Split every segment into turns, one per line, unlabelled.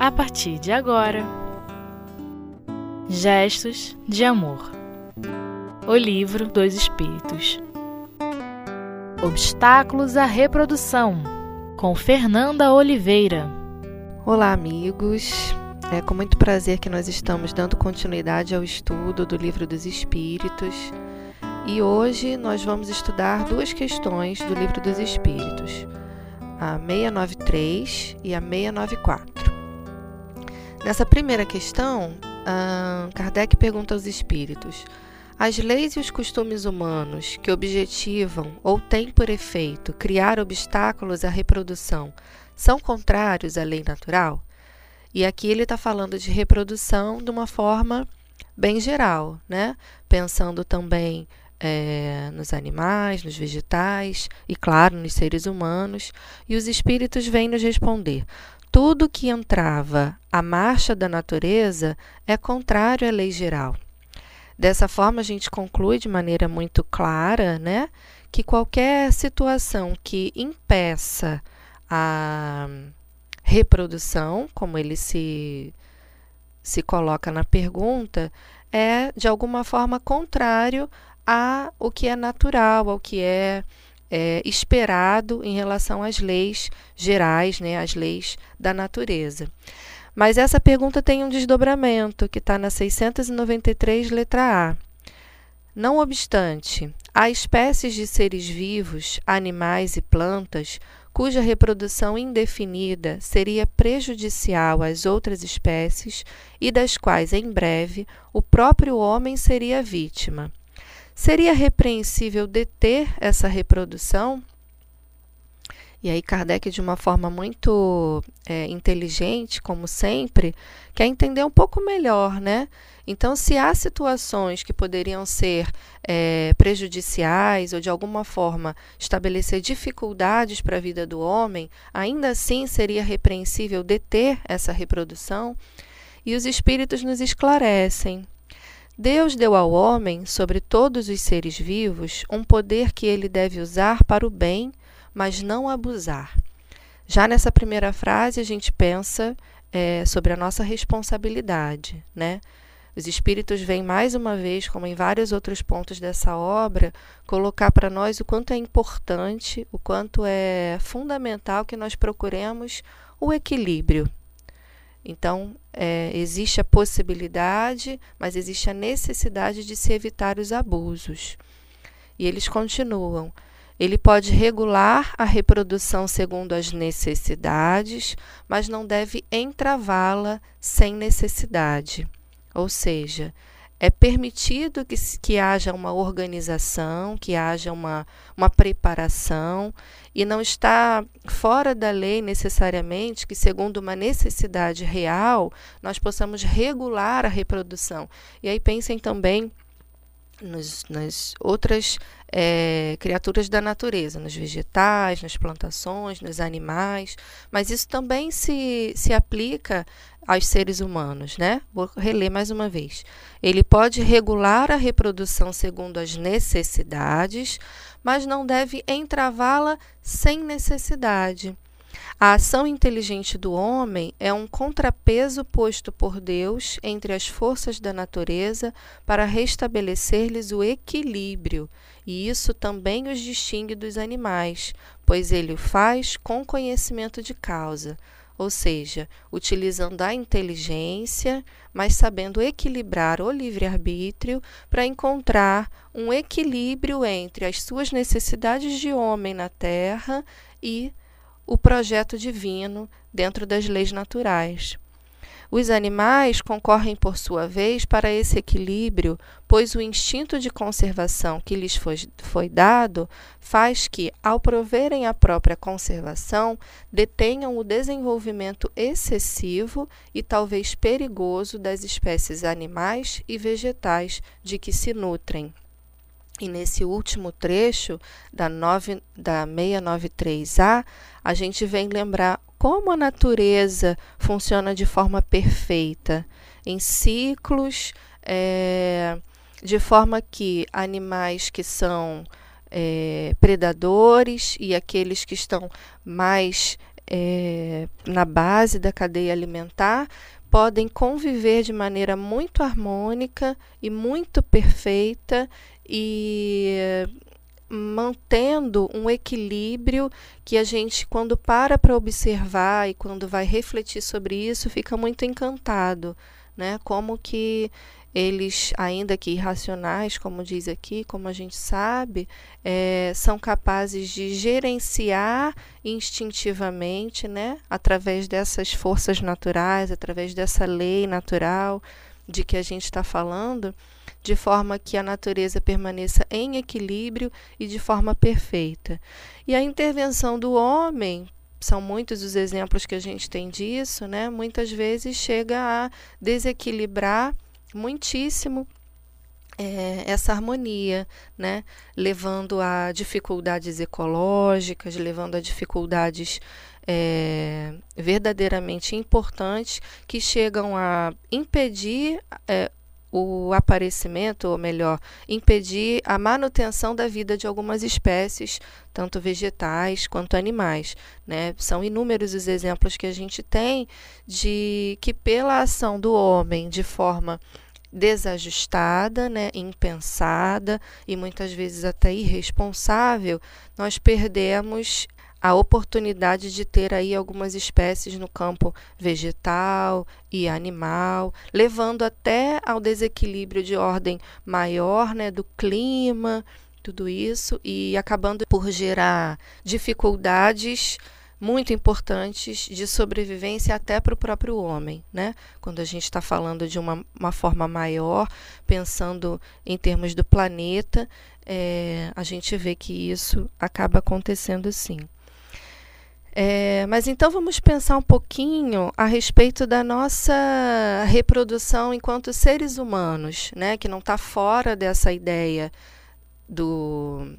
a partir de agora. Gestos de Amor O Livro dos Espíritos Obstáculos à Reprodução com Fernanda Oliveira.
Olá, amigos. É com muito prazer que nós estamos dando continuidade ao estudo do Livro dos Espíritos. E hoje nós vamos estudar duas questões do Livro dos Espíritos, a 693 e a 694. Nessa primeira questão, Kardec pergunta aos espíritos: as leis e os costumes humanos que objetivam ou têm por efeito criar obstáculos à reprodução são contrários à lei natural? E aqui ele está falando de reprodução de uma forma bem geral, né? Pensando também é, nos animais, nos vegetais e, claro, nos seres humanos. E os espíritos vêm nos responder: tudo que entrava à marcha da natureza é contrário à lei geral. Dessa forma, a gente conclui de maneira muito clara né, que qualquer situação que impeça a reprodução, como ele se, se coloca na pergunta, é de alguma forma contrário a o que é natural, ao que é é, esperado em relação às leis gerais, né, às leis da natureza. Mas essa pergunta tem um desdobramento que está na 693, letra A. Não obstante, há espécies de seres vivos, animais e plantas, cuja reprodução indefinida seria prejudicial às outras espécies e das quais, em breve, o próprio homem seria vítima. Seria repreensível deter essa reprodução? E aí, Kardec, de uma forma muito é, inteligente, como sempre, quer entender um pouco melhor, né? Então, se há situações que poderiam ser é, prejudiciais ou de alguma forma estabelecer dificuldades para a vida do homem, ainda assim seria repreensível deter essa reprodução? E os espíritos nos esclarecem. Deus deu ao homem, sobre todos os seres vivos, um poder que ele deve usar para o bem, mas não abusar. Já nessa primeira frase, a gente pensa é, sobre a nossa responsabilidade, né? Os espíritos vêm mais uma vez, como em vários outros pontos dessa obra, colocar para nós o quanto é importante, o quanto é fundamental que nós procuremos o equilíbrio então, é, existe a possibilidade, mas existe a necessidade de se evitar os abusos. E eles continuam. Ele pode regular a reprodução segundo as necessidades, mas não deve entravá-la sem necessidade. Ou seja, é permitido que, que haja uma organização, que haja uma, uma preparação, e não está fora da lei necessariamente que, segundo uma necessidade real, nós possamos regular a reprodução. E aí pensem também nos, nas outras é, criaturas da natureza, nos vegetais, nas plantações, nos animais, mas isso também se, se aplica aos seres humanos, né? Vou reler mais uma vez. Ele pode regular a reprodução segundo as necessidades, mas não deve entravá-la sem necessidade. A ação inteligente do homem é um contrapeso posto por Deus entre as forças da natureza para restabelecer-lhes o equilíbrio, e isso também os distingue dos animais, pois ele o faz com conhecimento de causa, ou seja, utilizando a inteligência, mas sabendo equilibrar o livre-arbítrio para encontrar um equilíbrio entre as suas necessidades de homem na terra e o projeto divino dentro das leis naturais. Os animais concorrem, por sua vez, para esse equilíbrio, pois o instinto de conservação que lhes foi, foi, dado faz que, ao proverem a própria conservação, detenham o desenvolvimento excessivo e talvez perigoso das espécies animais e vegetais de que se nutrem. E nesse último trecho da, 9, da 693A, a gente vem lembrar como a natureza funciona de forma perfeita, em ciclos, é, de forma que animais que são é, predadores e aqueles que estão mais é, na base da cadeia alimentar podem conviver de maneira muito harmônica e muito perfeita e mantendo um equilíbrio que a gente, quando para para observar e quando vai refletir sobre isso, fica muito encantado, né? Como que eles, ainda que irracionais, como diz aqui, como a gente sabe, é, são capazes de gerenciar instintivamente, né, através dessas forças naturais, através dessa lei natural de que a gente está falando, de forma que a natureza permaneça em equilíbrio e de forma perfeita. E a intervenção do homem são muitos os exemplos que a gente tem disso, né? Muitas vezes chega a desequilibrar muitíssimo é, essa harmonia, né? levando a dificuldades ecológicas, levando a dificuldades é, verdadeiramente importantes que chegam a impedir é, o aparecimento, ou melhor, impedir a manutenção da vida de algumas espécies, tanto vegetais quanto animais. Né? São inúmeros os exemplos que a gente tem de que, pela ação do homem de forma desajustada, né, impensada e muitas vezes até irresponsável, nós perdemos a oportunidade de ter aí algumas espécies no campo vegetal e animal, levando até ao desequilíbrio de ordem maior, né, do clima, tudo isso e acabando por gerar dificuldades muito importantes de sobrevivência até para o próprio homem, né? Quando a gente está falando de uma, uma forma maior, pensando em termos do planeta, é, a gente vê que isso acaba acontecendo sim. É, mas então vamos pensar um pouquinho a respeito da nossa reprodução enquanto seres humanos, né, que não está fora dessa ideia do,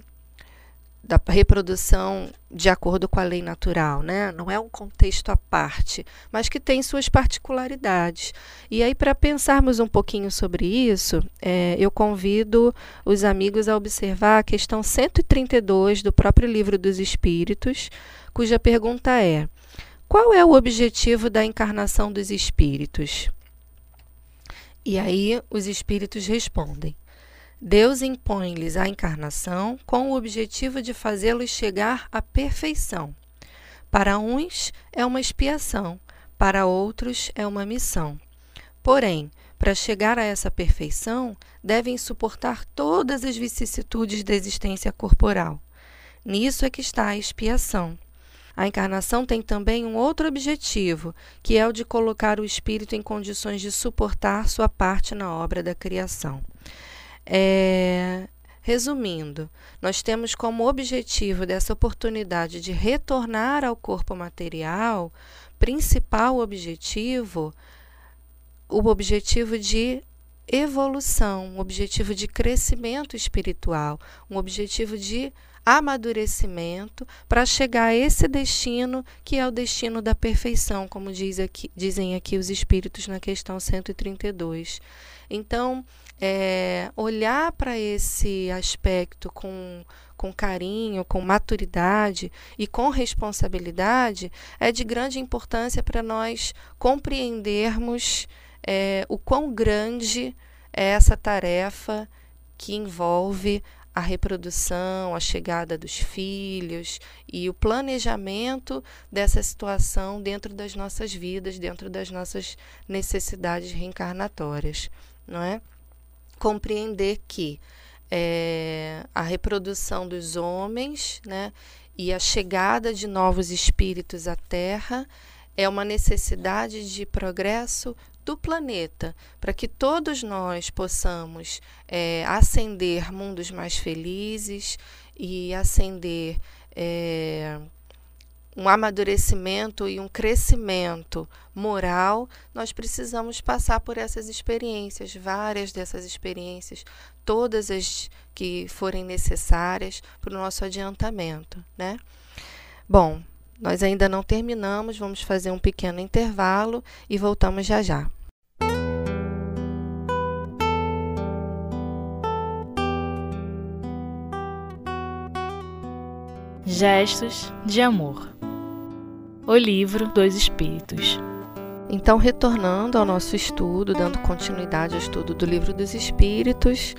da reprodução de acordo com a lei natural, né? Não é um contexto à parte, mas que tem suas particularidades. E aí, para pensarmos um pouquinho sobre isso, é, eu convido os amigos a observar a questão 132 do próprio Livro dos Espíritos, cuja pergunta é: qual é o objetivo da encarnação dos espíritos? E aí os espíritos respondem: Deus impõe-lhes a encarnação com o objetivo de fazê-los chegar à perfeição. Para uns é uma expiação, para outros é uma missão. Porém, para chegar a essa perfeição, devem suportar todas as vicissitudes da existência corporal. Nisso é que está a expiação. A encarnação tem também um outro objetivo, que é o de colocar o espírito em condições de suportar sua parte na obra da criação. É, resumindo, nós temos como objetivo dessa oportunidade de retornar ao corpo material, principal objetivo, o objetivo de evolução, um objetivo de crescimento espiritual, um objetivo de amadurecimento para chegar a esse destino que é o destino da perfeição, como diz aqui, dizem aqui os espíritos na questão 132. Então, é, olhar para esse aspecto com, com carinho, com maturidade e com responsabilidade é de grande importância para nós compreendermos é, o quão grande é essa tarefa que envolve a reprodução, a chegada dos filhos e o planejamento dessa situação dentro das nossas vidas, dentro das nossas necessidades reencarnatórias, não é? compreender que é, a reprodução dos homens né, e a chegada de novos espíritos à Terra é uma necessidade de progresso do planeta, para que todos nós possamos é, ascender mundos mais felizes e ascender é, um amadurecimento e um crescimento moral, nós precisamos passar por essas experiências, várias dessas experiências, todas as que forem necessárias para o nosso adiantamento, né? Bom, nós ainda não terminamos, vamos fazer um pequeno intervalo e voltamos já já.
Gestos de amor. O Livro dos Espíritos.
Então, retornando ao nosso estudo, dando continuidade ao estudo do Livro dos Espíritos,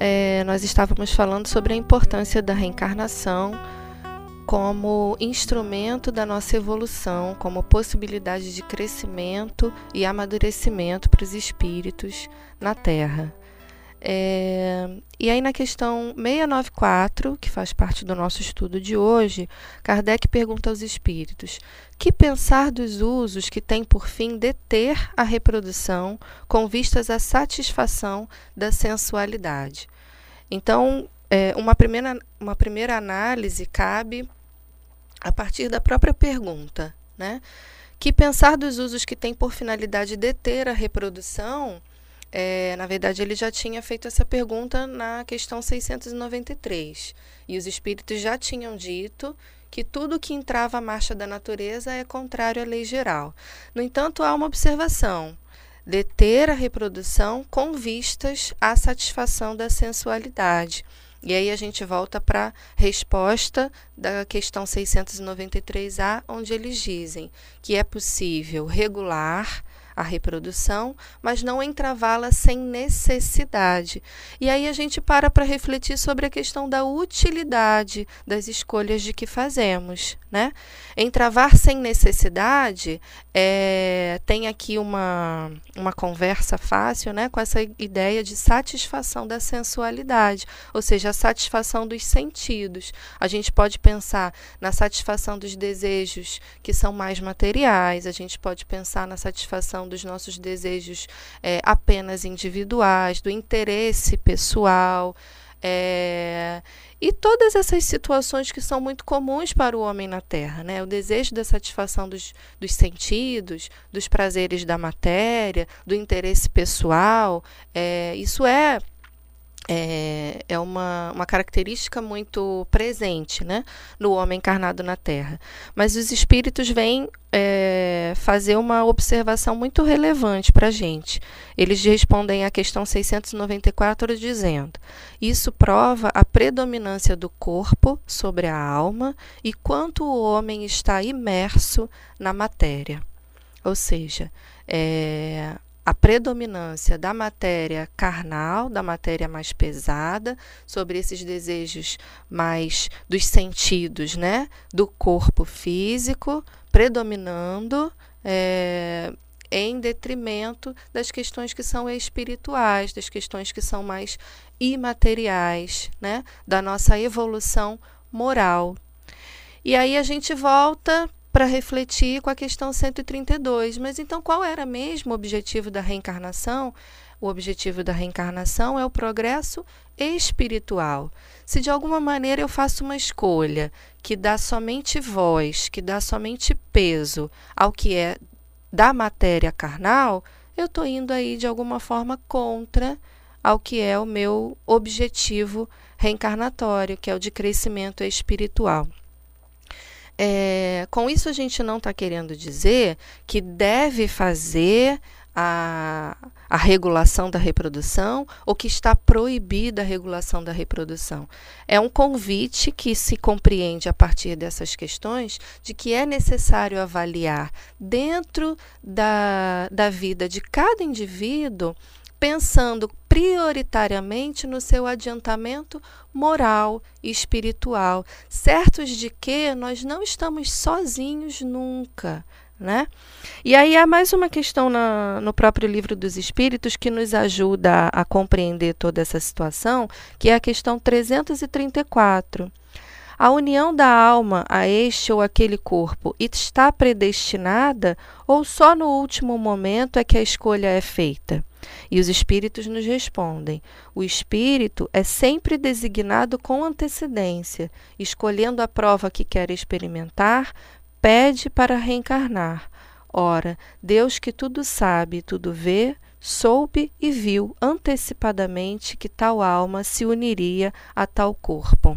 é, nós estávamos falando sobre a importância da reencarnação como instrumento da nossa evolução, como possibilidade de crescimento e amadurecimento para os espíritos na Terra. É, e aí, na questão 694, que faz parte do nosso estudo de hoje, Kardec pergunta aos espíritos: que pensar dos usos que tem por fim deter a reprodução com vistas à satisfação da sensualidade? Então, é, uma, primeira, uma primeira análise cabe a partir da própria pergunta, né? Que pensar dos usos que tem por finalidade deter a reprodução é, na verdade, ele já tinha feito essa pergunta na questão 693. E os espíritos já tinham dito que tudo que entrava à marcha da natureza é contrário à lei geral. No entanto, há uma observação: deter a reprodução com vistas à satisfação da sensualidade. E aí a gente volta para a resposta da questão 693A, onde eles dizem que é possível regular a reprodução, mas não entravá-la sem necessidade. E aí a gente para para refletir sobre a questão da utilidade das escolhas de que fazemos. Né? Entravar sem necessidade é, tem aqui uma, uma conversa fácil né, com essa ideia de satisfação da sensualidade, ou seja, a satisfação dos sentidos. A gente pode pensar na satisfação dos desejos que são mais materiais, a gente pode pensar na satisfação dos nossos desejos é, apenas individuais, do interesse pessoal. É, e todas essas situações que são muito comuns para o homem na Terra, né? O desejo da satisfação dos, dos sentidos, dos prazeres da matéria, do interesse pessoal, é, isso é é, é uma, uma característica muito presente né, no homem encarnado na Terra. Mas os espíritos vêm é, fazer uma observação muito relevante para a gente. Eles respondem à questão 694 dizendo: Isso prova a predominância do corpo sobre a alma e quanto o homem está imerso na matéria. Ou seja, é, a predominância da matéria carnal, da matéria mais pesada, sobre esses desejos mais dos sentidos, né, do corpo físico, predominando é, em detrimento das questões que são espirituais, das questões que são mais imateriais, né, da nossa evolução moral. E aí a gente volta para refletir com a questão 132. Mas então, qual era mesmo o objetivo da reencarnação? O objetivo da reencarnação é o progresso espiritual. Se de alguma maneira eu faço uma escolha que dá somente voz, que dá somente peso ao que é da matéria carnal, eu estou indo aí de alguma forma contra ao que é o meu objetivo reencarnatório, que é o de crescimento espiritual. É, com isso, a gente não está querendo dizer que deve fazer a, a regulação da reprodução ou que está proibida a regulação da reprodução. É um convite que se compreende a partir dessas questões de que é necessário avaliar dentro da, da vida de cada indivíduo pensando prioritariamente no seu adiantamento moral e espiritual, certos de que nós não estamos sozinhos nunca. Né? E aí há mais uma questão na, no próprio livro dos Espíritos que nos ajuda a, a compreender toda essa situação, que é a questão 334. A união da alma a este ou aquele corpo está predestinada ou só no último momento é que a escolha é feita? E os espíritos nos respondem: o espírito é sempre designado com antecedência, escolhendo a prova que quer experimentar, pede para reencarnar. Ora, Deus que tudo sabe, tudo vê, soube e viu antecipadamente que tal alma se uniria a tal corpo.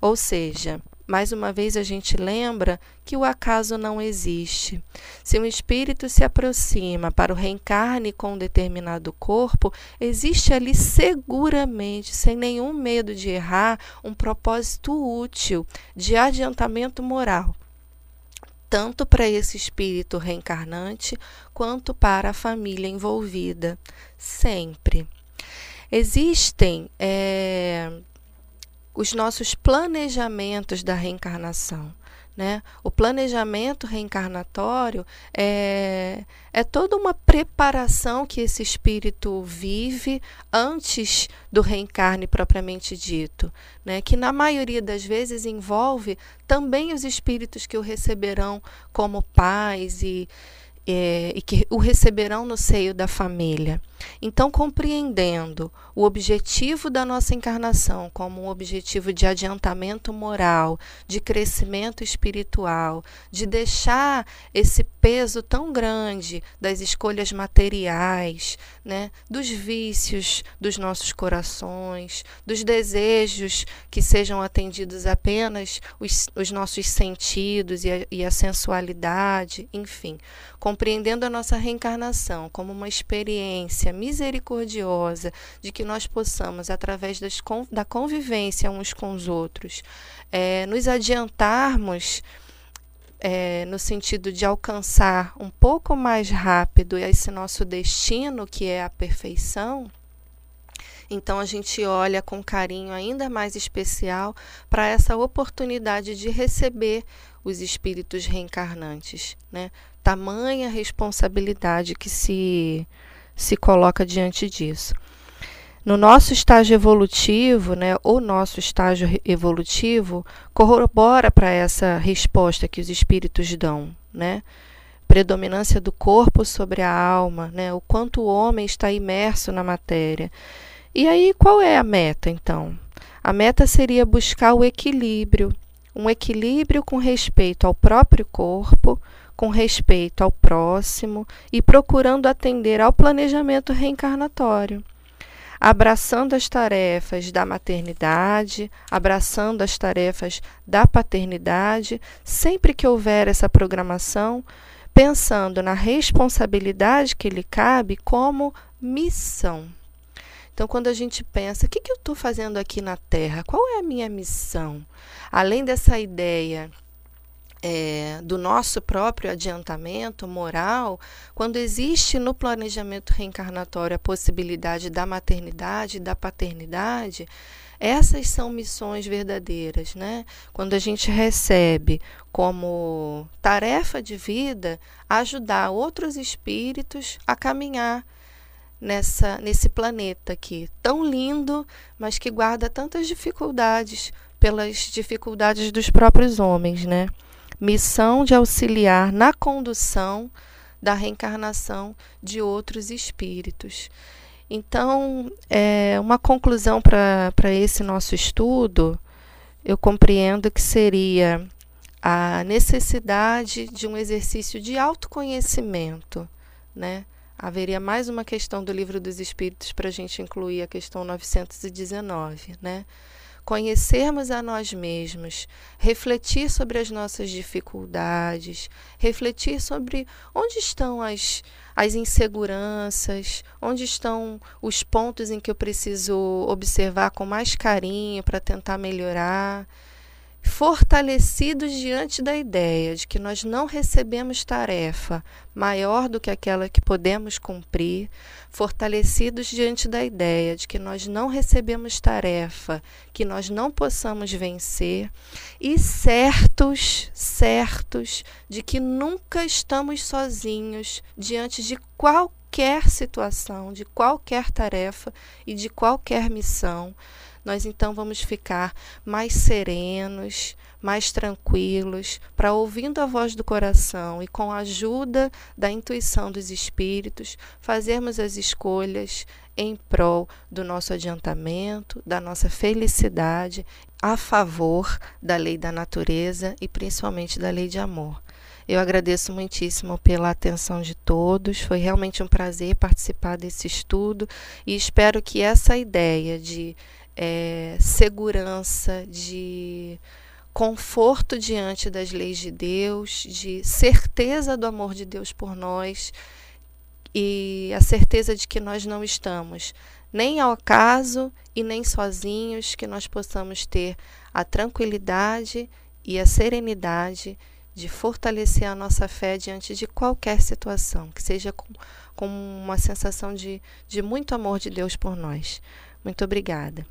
Ou seja, mais uma vez a gente lembra que o acaso não existe. Se um espírito se aproxima para o reencarne com um determinado corpo, existe ali seguramente, sem nenhum medo de errar, um propósito útil de adiantamento moral tanto para esse espírito reencarnante quanto para a família envolvida, sempre. Existem é, os nossos planejamentos da reencarnação. Né? O planejamento reencarnatório é, é toda uma preparação que esse espírito vive antes do reencarne propriamente dito, né? que na maioria das vezes envolve também os espíritos que o receberão como pais e, é, e que o receberão no seio da família. Então, compreendendo o objetivo da nossa encarnação como um objetivo de adiantamento moral, de crescimento espiritual, de deixar esse peso tão grande das escolhas materiais, né, dos vícios dos nossos corações, dos desejos que sejam atendidos apenas os, os nossos sentidos e a, e a sensualidade, enfim, compreendendo a nossa reencarnação como uma experiência misericordiosa de que nós possamos, através das, da convivência uns com os outros, é, nos adiantarmos. É, no sentido de alcançar um pouco mais rápido esse nosso destino, que é a perfeição, então a gente olha com carinho ainda mais especial para essa oportunidade de receber os espíritos reencarnantes, né? Tamanha responsabilidade que se se coloca diante disso. No nosso estágio evolutivo, né, o nosso estágio evolutivo corrobora para essa resposta que os espíritos dão, né? Predominância do corpo sobre a alma, né? O quanto o homem está imerso na matéria. E aí, qual é a meta, então? A meta seria buscar o equilíbrio, um equilíbrio com respeito ao próprio corpo, com respeito ao próximo e procurando atender ao planejamento reencarnatório. Abraçando as tarefas da maternidade, abraçando as tarefas da paternidade, sempre que houver essa programação, pensando na responsabilidade que lhe cabe como missão. Então, quando a gente pensa, o que, que eu estou fazendo aqui na Terra? Qual é a minha missão? Além dessa ideia é, do nosso próprio adiantamento moral, quando existe no planejamento reencarnatório a possibilidade da maternidade da paternidade, essas são missões verdadeiras, né? Quando a gente recebe como tarefa de vida ajudar outros espíritos a caminhar nessa nesse planeta aqui tão lindo, mas que guarda tantas dificuldades pelas dificuldades dos próprios homens, né? missão de auxiliar na condução da reencarnação de outros espíritos. Então, é, uma conclusão para esse nosso estudo, eu compreendo que seria a necessidade de um exercício de autoconhecimento, né? Haveria mais uma questão do Livro dos Espíritos para a gente incluir a questão 919, né? conhecermos a nós mesmos, refletir sobre as nossas dificuldades, refletir sobre onde estão as, as inseguranças, onde estão os pontos em que eu preciso observar com mais carinho para tentar melhorar fortalecidos diante da ideia de que nós não recebemos tarefa maior do que aquela que podemos cumprir, fortalecidos diante da ideia de que nós não recebemos tarefa que nós não possamos vencer e certos, certos de que nunca estamos sozinhos diante de qualquer situação, de qualquer tarefa e de qualquer missão nós então vamos ficar mais serenos, mais tranquilos, para ouvindo a voz do coração e com a ajuda da intuição dos espíritos, fazermos as escolhas em prol do nosso adiantamento, da nossa felicidade, a favor da lei da natureza e principalmente da lei de amor. Eu agradeço muitíssimo pela atenção de todos. Foi realmente um prazer participar desse estudo e espero que essa ideia de é, segurança, de conforto diante das leis de Deus, de certeza do amor de Deus por nós e a certeza de que nós não estamos nem ao acaso e nem sozinhos, que nós possamos ter a tranquilidade e a serenidade de fortalecer a nossa fé diante de qualquer situação, que seja com, com uma sensação de, de muito amor de Deus por nós. Muito obrigada.